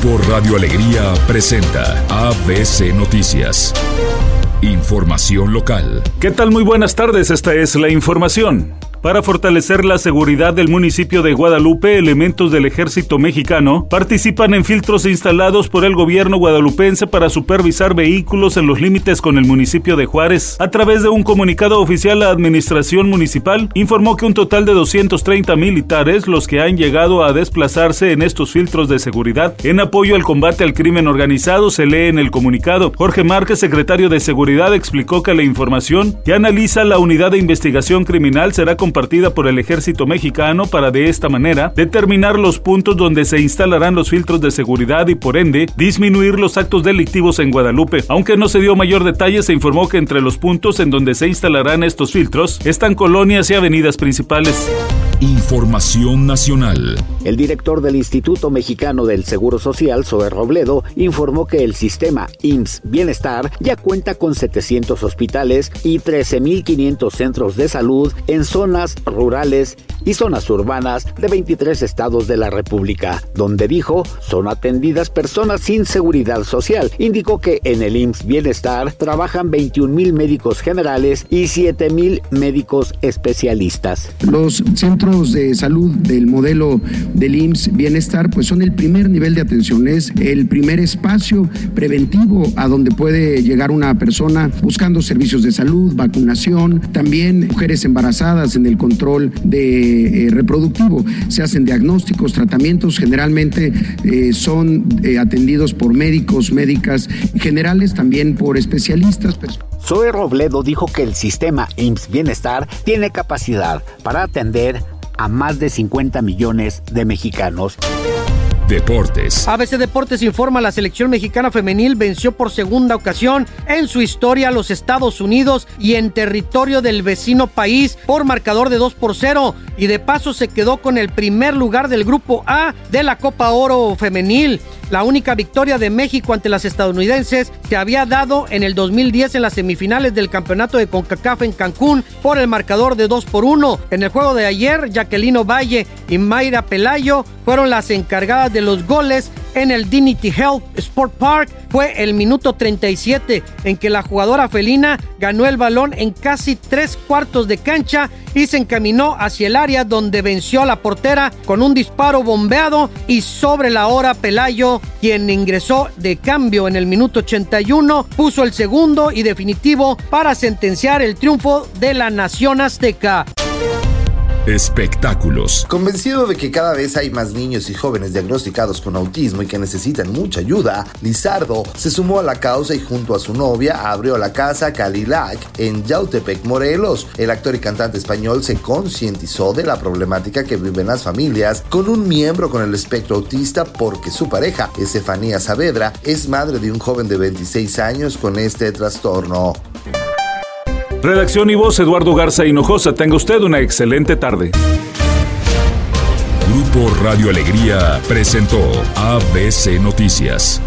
Grupo Radio Alegría presenta ABC Noticias. Información local. ¿Qué tal? Muy buenas tardes, esta es la información. Para fortalecer la seguridad del municipio de Guadalupe, elementos del ejército mexicano participan en filtros instalados por el gobierno guadalupense para supervisar vehículos en los límites con el municipio de Juárez. A través de un comunicado oficial, la administración municipal informó que un total de 230 militares los que han llegado a desplazarse en estos filtros de seguridad en apoyo al combate al crimen organizado, se lee en el comunicado. Jorge Márquez, secretario de Seguridad, explicó que la información que analiza la unidad de investigación criminal será compartida por el ejército mexicano para de esta manera determinar los puntos donde se instalarán los filtros de seguridad y por ende disminuir los actos delictivos en Guadalupe. Aunque no se dio mayor detalle, se informó que entre los puntos en donde se instalarán estos filtros están colonias y avenidas principales. Información nacional. El director del Instituto Mexicano del Seguro Social, Zoe Robledo, informó que el sistema IMSS Bienestar ya cuenta con 700 hospitales y 13.500 centros de salud en zonas rurales y zonas urbanas de 23 estados de la República, donde dijo son atendidas personas sin seguridad social. Indicó que en el IMSS Bienestar trabajan 21 mil médicos generales y 7 mil médicos especialistas. Los centros de salud del modelo del IMSS Bienestar pues son el primer nivel de atención, es el primer espacio preventivo a donde puede llegar una persona buscando servicios de salud, vacunación, también mujeres embarazadas en el control de eh, reproductivo. Se hacen diagnósticos, tratamientos, generalmente eh, son eh, atendidos por médicos, médicas generales, también por especialistas. Zoe Robledo dijo que el sistema IMSS Bienestar tiene capacidad para atender a más de 50 millones de mexicanos. Deportes. ABC Deportes informa, la selección mexicana femenil venció por segunda ocasión en su historia a los Estados Unidos y en territorio del vecino país por marcador de 2 por 0 y de paso se quedó con el primer lugar del grupo A de la Copa Oro femenil. La única victoria de México ante las estadounidenses se había dado en el 2010 en las semifinales del campeonato de CONCACAF en Cancún por el marcador de 2 por 1. En el juego de ayer, Jacqueline Valle y Mayra Pelayo fueron las encargadas los goles en el Dignity Health Sport Park. Fue el minuto 37 en que la jugadora felina ganó el balón en casi tres cuartos de cancha y se encaminó hacia el área donde venció a la portera con un disparo bombeado y sobre la hora Pelayo, quien ingresó de cambio en el minuto 81, puso el segundo y definitivo para sentenciar el triunfo de la nación azteca. Espectáculos. Convencido de que cada vez hay más niños y jóvenes diagnosticados con autismo y que necesitan mucha ayuda, Lizardo se sumó a la causa y junto a su novia abrió la casa Calilac en Yautepec, Morelos. El actor y cantante español se concientizó de la problemática que viven las familias con un miembro con el espectro autista porque su pareja, Estefanía Saavedra, es madre de un joven de 26 años con este trastorno. Redacción y voz Eduardo Garza Hinojosa. Tenga usted una excelente tarde. Grupo Radio Alegría presentó ABC Noticias.